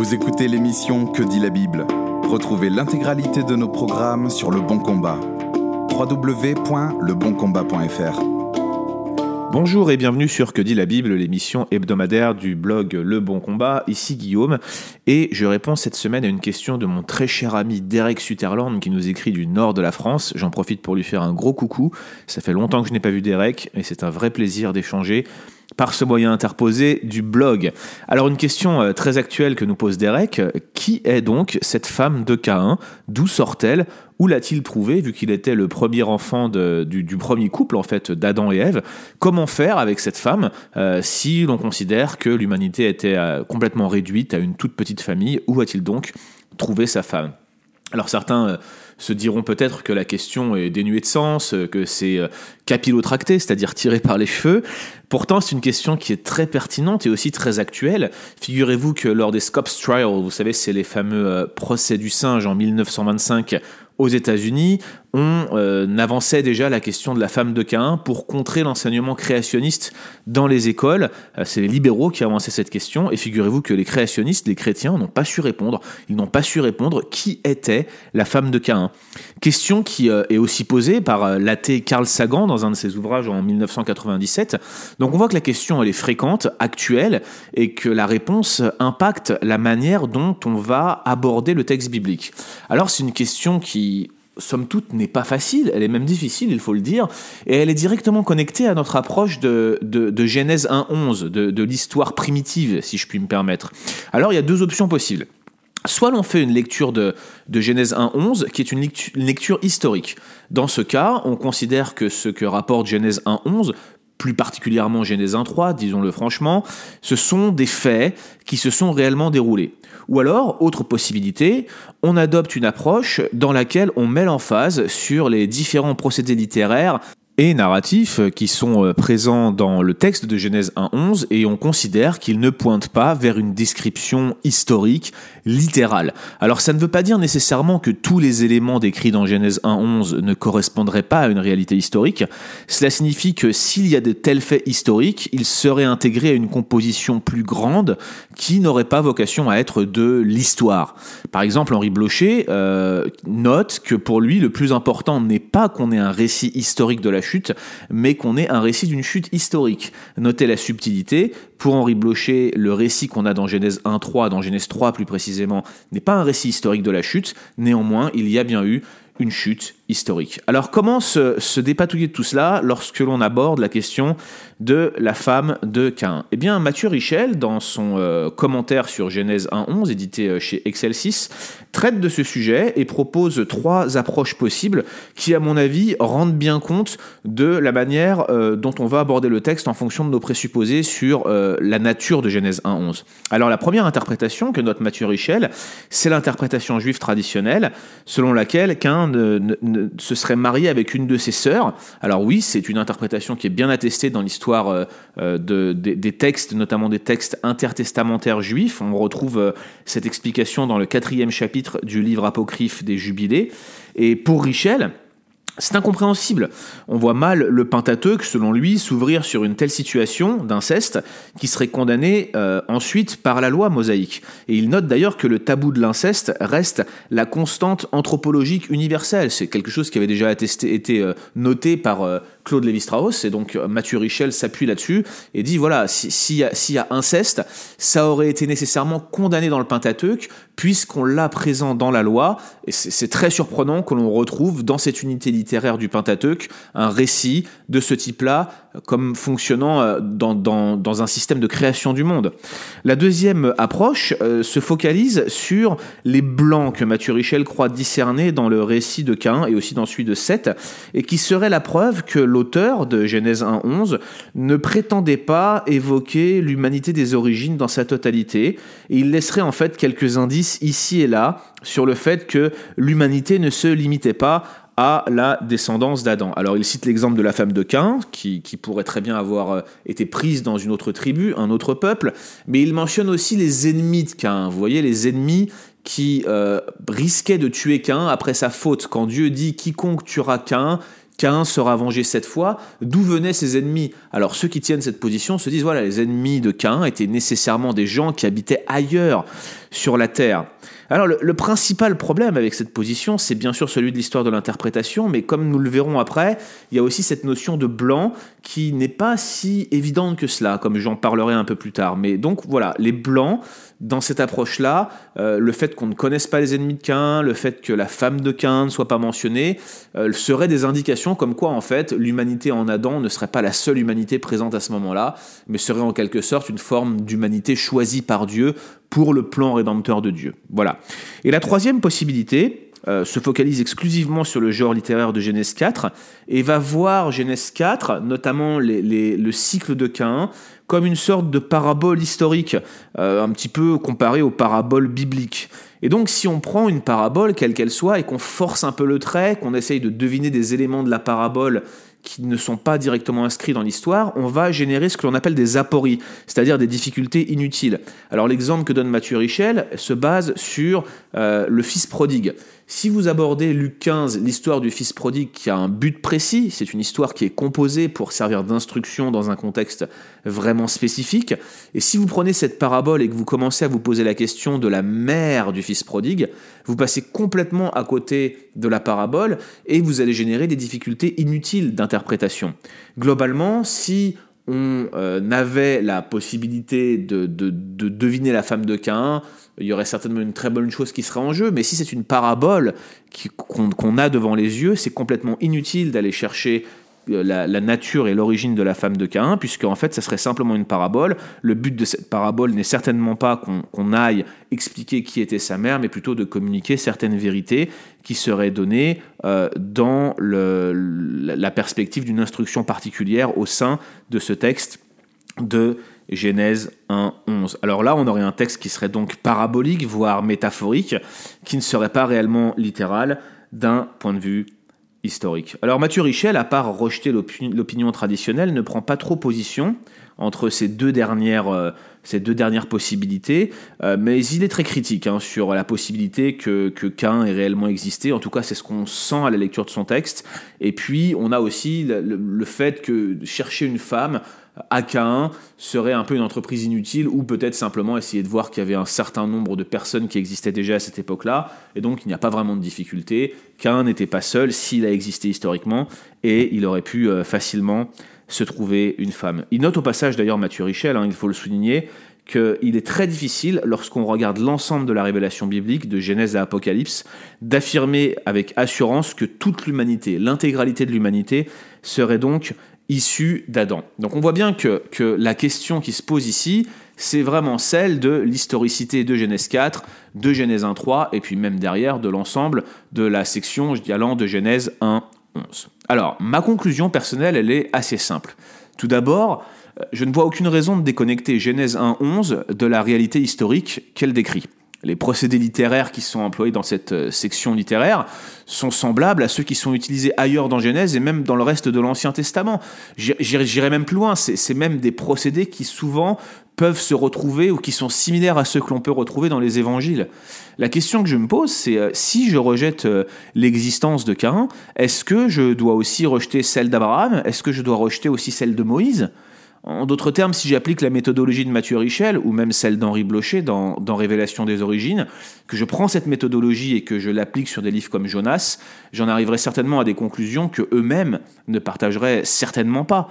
Vous écoutez l'émission Que dit la Bible? Retrouvez l'intégralité de nos programmes sur Le Bon Combat. www.leboncombat.fr Bonjour et bienvenue sur Que dit la Bible, l'émission hebdomadaire du blog Le Bon Combat. Ici Guillaume et je réponds cette semaine à une question de mon très cher ami Derek Sutherland qui nous écrit du nord de la France. J'en profite pour lui faire un gros coucou. Ça fait longtemps que je n'ai pas vu Derek et c'est un vrai plaisir d'échanger par ce moyen interposé du blog. Alors une question euh, très actuelle que nous pose Derek, qui est donc cette femme de Caïn? D'où sort-elle? Où l'a-t-il trouvé vu qu'il était le premier enfant du, premier couple en fait d'Adam et Ève? Comment faire avec cette femme euh, si l'on considère que l'humanité était euh, complètement réduite à une toute petite famille? Où a-t-il donc trouvé sa femme? Alors certains se diront peut-être que la question est dénuée de sens, que c'est euh, capillotracté, c'est-à-dire tiré par les cheveux. Pourtant, c'est une question qui est très pertinente et aussi très actuelle. Figurez-vous que lors des Scopes Trials, vous savez, c'est les fameux euh, procès du singe en 1925 aux États-Unis, on euh, avançait déjà la question de la femme de Cain pour contrer l'enseignement créationniste dans les écoles. Euh, c'est les libéraux qui avançaient cette question, et figurez-vous que les créationnistes, les chrétiens, n'ont pas su répondre. Ils n'ont pas su répondre qui était la femme de Cain. Question qui euh, est aussi posée par l'athée Carl Sagan dans un de ses ouvrages en 1997. Donc on voit que la question elle est fréquente, actuelle, et que la réponse impacte la manière dont on va aborder le texte biblique. Alors c'est une question qui somme toute, n'est pas facile, elle est même difficile, il faut le dire, et elle est directement connectée à notre approche de, de, Genèse 1.11, de, de l'histoire primitive, si je puis me permettre. Alors, il y a deux options possibles. Soit l'on fait une lecture de, de Genèse 1.11, qui est une lecture, une lecture historique. Dans ce cas, on considère que ce que rapporte Genèse 1.11 plus particulièrement Genèse 1.3, disons-le franchement, ce sont des faits qui se sont réellement déroulés. Ou alors, autre possibilité, on adopte une approche dans laquelle on met l'emphase sur les différents procédés littéraires narratifs qui sont euh, présents dans le texte de Genèse 1.11 et on considère qu'ils ne pointent pas vers une description historique littérale. Alors ça ne veut pas dire nécessairement que tous les éléments décrits dans Genèse 1.11 ne correspondraient pas à une réalité historique. Cela signifie que s'il y a de tels faits historiques, ils seraient intégrés à une composition plus grande qui n'aurait pas vocation à être de l'histoire. Par exemple, Henri Blocher euh, note que pour lui, le plus important n'est pas qu'on ait un récit historique de la mais qu'on ait un récit d'une chute historique. Notez la subtilité. Pour Henri Blocher, le récit qu'on a dans Genèse 1.3, dans Genèse 3 plus précisément, n'est pas un récit historique de la chute. Néanmoins, il y a bien eu une chute historique. Alors comment se, dépatouiller de tout cela lorsque l'on aborde la question de la femme de Cain Eh bien Mathieu Richel, dans son euh, commentaire sur Genèse 1.11, édité euh, chez Excel 6, traite de ce sujet et propose trois approches possibles qui, à mon avis, rendent bien compte de la manière euh, dont on va aborder le texte en fonction de nos présupposés sur la nature de Genèse 1.11. Alors la première interprétation que note Mathieu Richel, c'est l'interprétation juive traditionnelle, selon laquelle Cain se serait marié avec une de ses sœurs. Alors oui, c'est une interprétation qui est bien attestée dans l'histoire euh, euh, de, des, textes, notamment des textes intertestamentaires juifs. On retrouve euh, cette explication dans le quatrième chapitre du livre apocryphe des Jubilés. Et pour Richel, c'est incompréhensible. On voit mal le Pentateuque, selon lui, s'ouvrir sur une telle situation d'inceste qui serait condamné euh, ensuite par la loi mosaïque. Et il note d'ailleurs que le tabou de l'inceste reste la constante anthropologique universelle. C'est quelque chose qui avait déjà été euh, noté par Claude Lévi-Strauss, et donc Mathieu Richel s'appuie là-dessus et dit voilà, s'il y, y, a inceste, ça aurait été nécessairement condamné dans le Pentateuque, puisqu'on l'a présent dans la loi, et c'est très surprenant que l'on retrouve dans cette unité littéraire du Pentateuque un récit de ce type-là comme fonctionnant euh, dans, un système de création du monde. La deuxième approche euh, se focalise sur les blancs que Mathieu Richel croit discerner dans le récit de Cain et aussi dans celui de Seth, et qui serait la preuve que l'auteur de Genèse 1.11 ne prétendait pas évoquer l'humanité des origines dans sa totalité, et il laisserait en fait quelques indices ici et là sur le fait que l'humanité ne se limitait pas à la descendance d'Adam. Alors il cite l'exemple de la femme de Cain, qui, pourrait très bien avoir euh, été prise dans une autre tribu, un autre peuple, mais il mentionne aussi les ennemis de Cain. Vous voyez, les ennemis qui euh, risquaient de tuer Cain après sa faute. Quand Dieu dit quiconque tuera Cain, Cain sera vengé cette fois. D'où venaient ses ennemis? Alors ceux qui tiennent cette position se disent voilà, les ennemis de Cain étaient nécessairement des gens qui habitaient ailleurs sur la terre. Alors le, principal problème avec cette position, c'est bien sûr celui de l'histoire de l'interprétation, mais comme nous le verrons après, il y a aussi cette notion de blanc qui n'est pas si évidente que cela, comme j'en parlerai un peu plus tard. Mais donc voilà, les blancs, dans cette approche-là, euh, le fait qu'on ne connaisse pas les ennemis de Cain, le fait que la femme de Cain ne soit pas mentionnée, euh, seraient des indications comme quoi en fait l'humanité en Adam ne serait pas la seule humanité présente à ce moment-là, mais serait en quelque sorte une forme d'humanité choisie par Dieu pour le plan rédempteur de Dieu. Voilà. Et la troisième possibilité, euh, se focalise exclusivement sur le genre littéraire de Genèse 4 et va voir Genèse 4, notamment le cycle de Cain, comme une sorte de parabole historique, euh, un petit peu comparée aux paraboles bibliques. Et donc si on prend une parabole, quelle qu'elle soit, et qu'on force un peu le trait, qu'on essaye de deviner des éléments de la parabole qui ne sont pas directement inscrits dans l'histoire, on va générer ce que l'on appelle des apories, c'est-à-dire des difficultés inutiles. Alors l'exemple que donne Mathieu Richel se base sur euh, le fils prodigue. Si vous abordez Luc 15, l'histoire du fils prodigue qui a un but précis, c'est une histoire qui est composée pour servir d'instruction dans un contexte vraiment spécifique, et si vous prenez cette parabole et que vous commencez à vous poser la question de la mère du fils prodigue, vous passez complètement à côté de la parabole et vous allez générer des difficultés inutiles d'interprétation. Globalement, si on euh, avait la possibilité de, deviner la femme de Cain, il y aurait certainement une très bonne chose qui serait en jeu, mais si c'est une parabole qu'on a devant les yeux, c'est complètement inutile d'aller chercher la, nature et l'origine de la femme de Caïn, puisque en fait, ça serait simplement une parabole. Le but de cette parabole n'est certainement pas qu'on aille expliquer qui était sa mère, mais plutôt de communiquer certaines vérités qui seraient données euh, dans la perspective d'une instruction particulière au sein de ce texte de Genèse 1, 11. Alors là, on aurait un texte qui serait donc parabolique, voire métaphorique, qui ne serait pas réellement littéral d'un point de vue historique. Alors Mathieu Richel, à part rejeter l'opinion traditionnelle, ne prend pas trop position entre ces deux dernières, euh, ces deux dernières possibilités, euh, mais il est très critique hein, sur la possibilité que, que Cain ait réellement existé. En tout cas, c'est ce qu'on sent à la lecture de son texte. Et puis, on a aussi le, le fait que chercher une femme AK1 serait un peu une entreprise inutile ou peut-être simplement essayer de voir qu'il y avait un certain nombre de personnes qui existaient déjà à cette époque-là et donc il n'y a pas vraiment de difficulté. Cain n'était pas seul s'il a existé historiquement et il aurait pu euh, facilement se trouver une femme. Il note au passage d'ailleurs Mathieu Richel, hein, il faut le souligner, qu'il est très difficile, lorsqu'on regarde l'ensemble de la révélation biblique, de Genèse à Apocalypse, d'affirmer avec assurance que toute l'humanité, l'intégralité de l'humanité, serait donc issu d'Adam. Donc on voit bien que, la question qui se pose ici, c'est vraiment celle de l'historicité de Genèse 4, de Genèse 1, 3, et puis même derrière de l'ensemble de la section, allant de Genèse 1, 11. Alors, ma conclusion personnelle, elle est assez simple. Tout d'abord, euh, je ne vois aucune raison de déconnecter Genèse 1, 11 de la réalité historique qu'elle décrit les procédés littéraires qui sont employés dans cette euh, section littéraire sont semblables à ceux qui sont utilisés ailleurs dans Genèse et même dans le reste de l'Ancien Testament. J'irai même plus loin, c'est même des procédés qui souvent peuvent se retrouver ou qui sont similaires à ceux que l'on peut retrouver dans les évangiles. La question que je me pose, c'est euh, si je rejette euh, l'existence de Cain, est-ce que je dois aussi rejeter celle d'Abraham? Est-ce que je dois rejeter aussi celle de Moïse? En d'autres termes, si j'applique la méthodologie de Mathieu Richel, ou même celle d'Henri Blocher dans, Révélation des origines, que je prends cette méthodologie et que je l'applique sur des livres comme Jonas, j'en arriverai certainement à des conclusions que eux-mêmes ne partageraient certainement pas.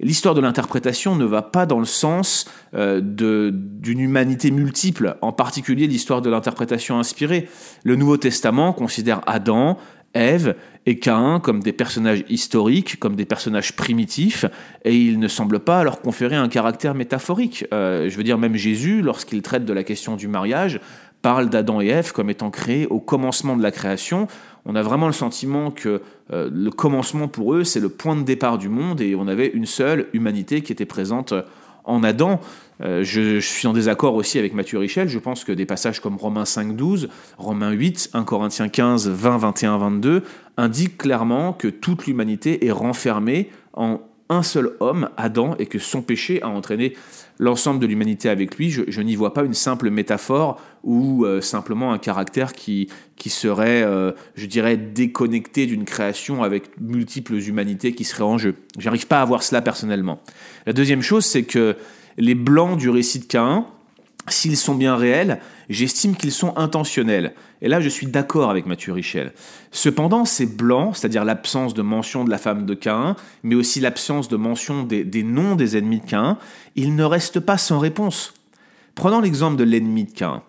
L'histoire de l'interprétation ne va pas dans le sens euh, d'une humanité multiple, en particulier l'histoire de l'interprétation inspirée. Le Nouveau Testament considère Adam, Ève et Caïn comme des personnages historiques, comme des personnages primitifs, et il ne semble pas leur conférer un caractère métaphorique. Euh, je veux dire, même Jésus, lorsqu'il traite de la question du mariage, parle d'Adam et Ève comme étant créés au commencement de la création. On a vraiment le sentiment que euh, le commencement pour eux, c'est le point de départ du monde, et on avait une seule humanité qui était présente en Adam. Euh, je, suis en désaccord aussi avec Mathieu Richel. Je pense que des passages comme Romains 5, 12, Romains 8, 1 Corinthiens 15, 20, 21, 22 indiquent clairement que toute l'humanité est renfermée en un seul homme, Adam, et que son péché a entraîné l'ensemble de l'humanité avec lui. Je, n'y vois pas une simple métaphore ou euh, simplement un caractère qui, qui serait, euh, je dirais, déconnecté d'une création avec multiples humanités qui seraient en jeu. J'arrive pas à voir cela personnellement. La deuxième chose, c'est que les blancs du récit de Caïn s'ils sont bien réels, j'estime qu'ils sont intentionnels. Et là, je suis d'accord avec Mathieu Richel. Cependant, ces blancs, c'est-à-dire l'absence de mention de la femme de Cain, mais aussi l'absence de mention des, noms des ennemis de Cain, ils ne restent pas sans réponse. Prenons l'exemple de l'ennemi de Cain.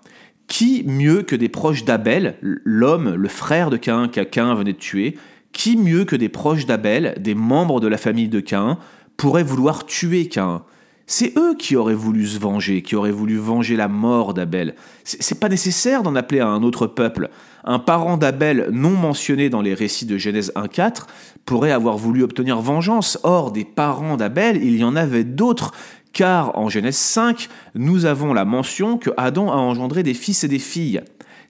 Qui mieux que des proches d'Abel, l'homme, le frère de Cain qu'à venait de tuer, qui mieux que des proches d'Abel, des membres de la famille de Cain, pourrait vouloir tuer Cain c'est eux qui auraient voulu se venger, qui auraient voulu venger la mort d'Abel. C'est pas nécessaire d'en appeler à un autre peuple. Un parent d'Abel non mentionné dans les récits de Genèse 1.4 pourrait avoir voulu obtenir vengeance. Or, des parents d'Abel, il y en avait d'autres car en Genèse 5, nous avons la mention que Adam a engendré des fils et des filles.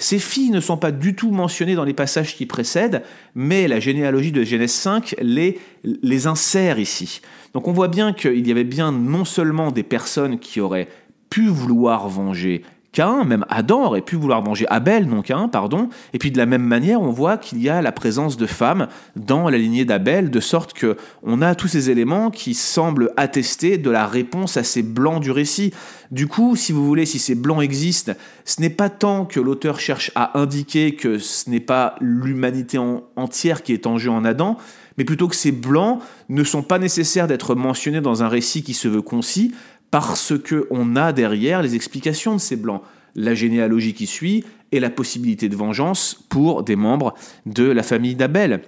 Ces filles ne sont pas du tout mentionnées dans les passages qui précèdent, mais la généalogie de Genèse 5 les, les insère ici. Donc on voit bien qu'il y avait bien non seulement des personnes qui auraient pu vouloir venger Cain, même Adam aurait pu vouloir manger Abel, non Cain, pardon. Et puis de la même manière, on voit qu'il y a la présence de femmes dans la lignée d'Abel, de sorte que on a tous ces éléments qui semblent attester de la réponse à ces blancs du récit. Du coup, si vous voulez, si ces blancs existent, ce n'est pas tant que l'auteur cherche à indiquer que ce n'est pas l'humanité entière qui est en jeu en Adam, mais plutôt que ces blancs ne sont pas nécessaires d'être mentionnés dans un récit qui se veut concis, parce qu'on a derrière les explications de ces blancs, la généalogie qui suit et la possibilité de vengeance pour des membres de la famille d'Abel.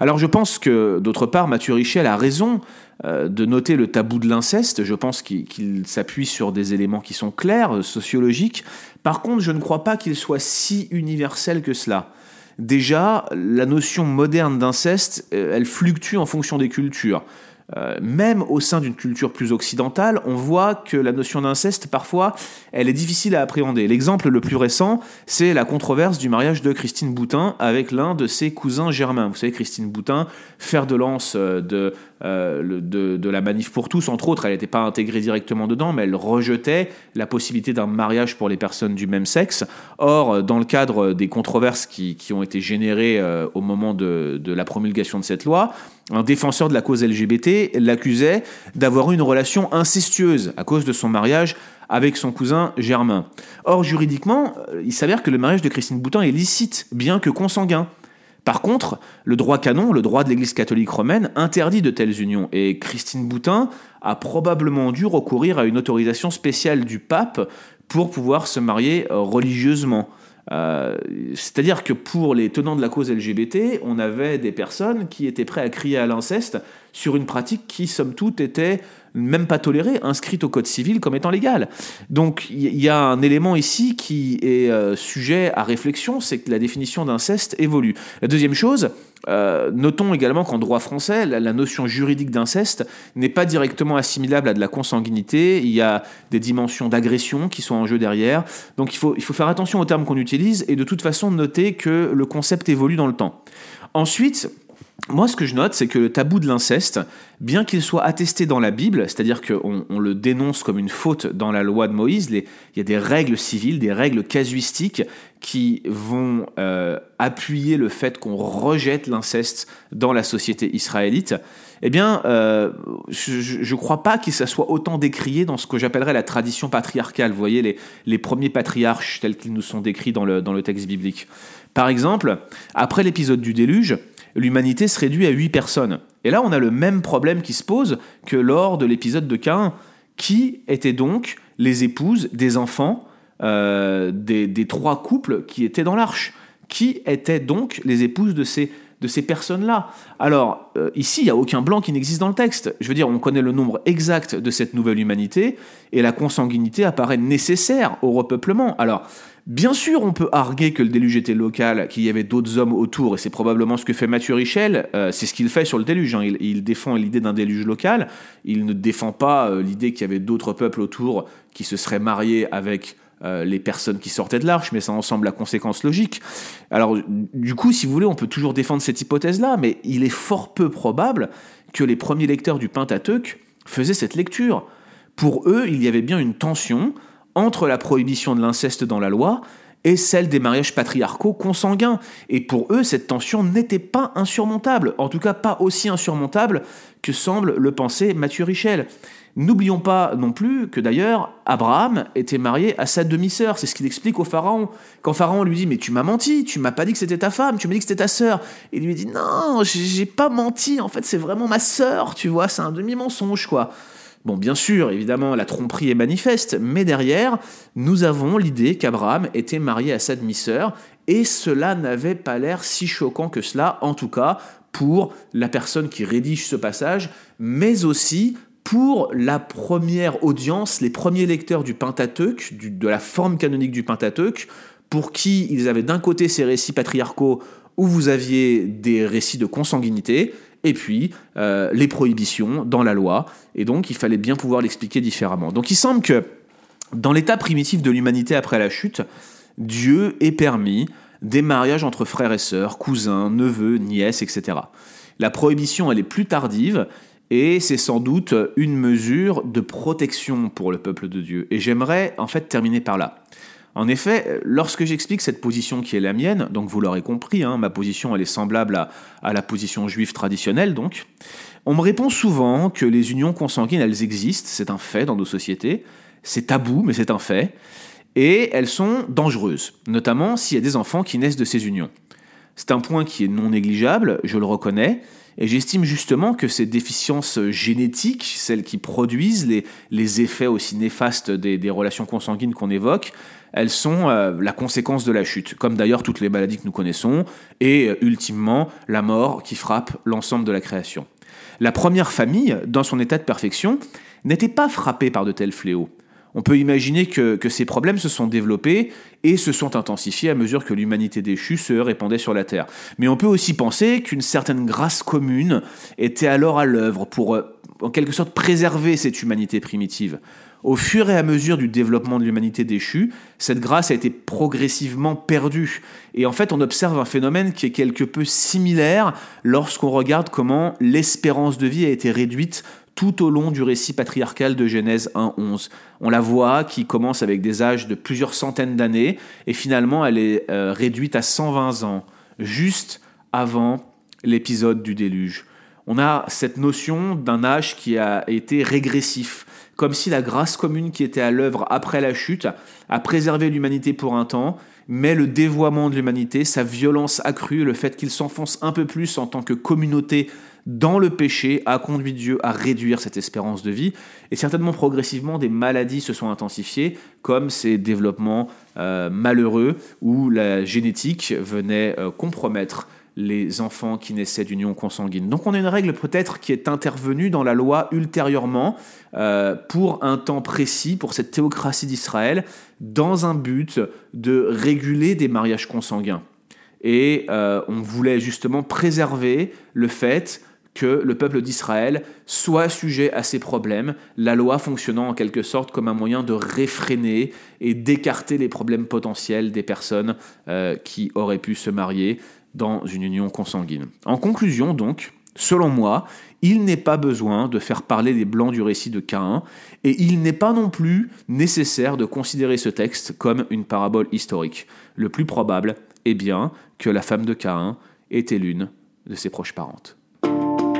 Alors je pense que, d'autre part, Mathieu Richel a raison euh, de noter le tabou de l'inceste. Je pense qu'il s'appuie sur des éléments qui sont clairs, euh, sociologiques. Par contre, je ne crois pas qu'il soit si universel que cela. Déjà, la notion moderne d'inceste, euh, elle fluctue en fonction des cultures. Euh, même au sein d'une culture plus occidentale, on voit que la notion d'inceste, parfois, elle est difficile à appréhender. L'exemple le plus récent, c'est la controverse du mariage de Christine Boutin avec l'un de ses cousins germains. Vous savez, Christine Boutin, fer de lance euh, de, euh, de, la manif pour tous, entre autres, elle n'était pas intégrée directement dedans, mais elle rejetait la possibilité d'un mariage pour les personnes du même sexe. Or, dans le cadre des controverses qui, ont été générées au moment de la promulgation de cette loi, un défenseur de la cause LGBT l'accusait d'avoir eu une relation incestueuse à cause de son mariage avec son cousin Germain. Or, juridiquement, euh, il s'avère que le mariage de Christine Boutin est licite, bien que consanguin. Par contre, le droit canon, le droit de l'Église catholique romaine, interdit de telles unions, et Christine Boutin a probablement dû recourir à une autorisation spéciale du pape pour pouvoir se marier euh, religieusement. Euh, c'est-à-dire que pour les tenants de la cause LGBT, on avait des personnes qui étaient prêtes à crier à l'inceste sur une pratique qui, somme toute, était même pas tolérée, inscrite au Code civil comme étant légale. Donc il y a un élément ici qui est euh, sujet à réflexion, c'est que la définition d'inceste évolue. La deuxième chose, euh, notons également qu'en droit français, la, notion juridique d'inceste n'est pas directement assimilable à de la consanguinité. Il y a des dimensions d'agression qui sont en jeu derrière. Donc il faut, il faut faire attention aux termes qu'on utilise et de toute façon noter que le concept évolue dans le temps. Ensuite, moi, ce que je note, c'est que le tabou de l'inceste, bien qu'il soit attesté dans la Bible, c'est-à-dire qu'on on le dénonce comme une faute dans la loi de Moïse, il y a des règles civiles, des règles casuistiques qui vont euh, appuyer le fait qu'on rejette l'inceste dans la société israélite. Eh bien, euh, je ne crois pas que ça soit autant décrié dans ce que j'appellerais la tradition patriarcale. Vous voyez, les, premiers patriarches tels qu'ils nous sont décrits dans le texte biblique. Par exemple, après l'épisode du déluge, l'humanité se réduit à 8 personnes. Et là, on a le même problème qui se pose que lors de l'épisode de Cain. Qui étaient donc les épouses des enfants euh, des, trois couples qui étaient dans l'arche? Qui étaient donc les épouses de ces, de ces personnes-là Alors, euh, ici, il n'y a aucun blanc qui n'existe dans le texte. Je veux dire, on connaît le nombre exact de cette nouvelle humanité, et la consanguinité apparaît nécessaire au repeuplement. Alors, Bien sûr, on peut arguer que le déluge était local, qu'il y avait d'autres hommes autour, et c'est probablement ce que fait Mathieu Richel. Euh, c'est ce qu'il fait sur le déluge. Hein. Il, défend l'idée d'un déluge local. Il ne défend pas euh, l'idée qu'il y avait d'autres peuples autour qui se seraient mariés avec euh, les personnes qui sortaient de l'arche, mais ça en semble la conséquence logique. Alors, du coup, si vous voulez, on peut toujours défendre cette hypothèse-là, mais il est fort peu probable que les premiers lecteurs du Pentateuque faisaient cette lecture. Pour eux, il y avait bien une tension entre la prohibition de l'inceste dans la loi et celle des mariages patriarcaux consanguins. Et pour eux, cette tension n'était pas insurmontable, en tout cas pas aussi insurmontable que semble le penser Mathieu Richel. N'oublions pas non plus que d'ailleurs, Abraham était marié à sa demi-sœur. C'est ce qu'il explique au pharaon. Quand pharaon lui dit Mais tu m'as menti, tu m'as pas dit que c'était ta femme, tu m'as dit que c'était ta sœur. Il lui dit Non, j'ai pas menti, en fait, c'est vraiment ma sœur, tu vois, c'est un demi-mensonge, quoi. Bon, bien sûr, évidemment, la tromperie est manifeste, mais derrière, nous avons l'idée qu'Abraham était marié à sa demi-sœur, et cela n'avait pas l'air si choquant que cela, en tout cas pour la personne qui rédige ce passage, mais aussi pour la première audience, les premiers lecteurs du Pentateuque, de la forme canonique du Pentateuque, pour qui ils avaient d'un côté ces récits patriarcaux où vous aviez des récits de consanguinité, et puis euh, les prohibitions dans la loi, et donc il fallait bien pouvoir l'expliquer différemment. Donc il semble que dans l'état primitif de l'humanité après la chute, Dieu ait permis des mariages entre frères et sœurs, cousins, neveux, nièces, etc. La prohibition, elle est plus tardive, et c'est sans doute une mesure de protection pour le peuple de Dieu. Et j'aimerais en fait terminer par là. En effet, lorsque j'explique cette position qui est la mienne, donc vous l'aurez compris, hein, ma position elle est semblable à, à, la position juive traditionnelle, donc, on me répond souvent que les unions consanguines elles existent, c'est un fait dans nos sociétés, c'est tabou mais c'est un fait, et elles sont dangereuses, notamment s'il y a des enfants qui naissent de ces unions. C'est un point qui est non négligeable, je le reconnais, et j'estime justement que ces déficiences génétiques, celles qui produisent les, effets aussi néfastes des, des relations consanguines qu'on évoque, elles sont euh, la conséquence de la chute, comme d'ailleurs toutes les maladies que nous connaissons, et euh, ultimement la mort qui frappe l'ensemble de la création. La première famille, dans son état de perfection, n'était pas frappée par de tels fléaux on peut imaginer que, ces problèmes se sont développés et se sont intensifiés à mesure que l'humanité déchue se répandait sur la Terre. Mais on peut aussi penser qu'une certaine grâce commune était alors à l'œuvre pour, euh, en quelque sorte, préserver cette humanité primitive. Au fur et à mesure du développement de l'humanité déchue, cette grâce a été progressivement perdue. Et en fait, on observe un phénomène qui est quelque peu similaire lorsqu'on regarde comment l'espérance de vie a été réduite tout au long du récit patriarcal de Genèse 1.11. On la voit qui commence avec des âges de plusieurs centaines d'années et finalement elle est euh, réduite à 120 ans, juste avant l'épisode du déluge. On a cette notion d'un âge qui a été régressif, comme si la grâce commune qui était à l'œuvre après la chute a préservé l'humanité pour un temps, mais le dévoiement de l'humanité, sa violence accrue, le fait qu'il s'enfonce un peu plus en tant que communauté dans le péché a conduit Dieu à réduire cette espérance de vie. Et certainement progressivement, des maladies se sont intensifiées, comme ces développements euh, malheureux où la génétique venait euh, compromettre les enfants qui naissaient d'union consanguine. Donc on a une règle peut-être qui est intervenue dans la loi ultérieurement euh, pour un temps précis, pour cette théocratie d'Israël, dans un but de réguler des mariages consanguins. Et on voulait justement préserver le fait que le peuple d'Israël soit sujet à ces problèmes, la loi fonctionnant en quelque sorte comme un moyen de réfréner et d'écarter les problèmes potentiels des personnes euh, qui auraient pu se marier dans une union consanguine. En conclusion donc, selon moi, il n'est pas besoin de faire parler les blancs du récit de Caïn, et il n'est pas non plus nécessaire de considérer ce texte comme une parabole historique. Le plus probable est bien que la femme de Caïn était l'une de ses proches parentes.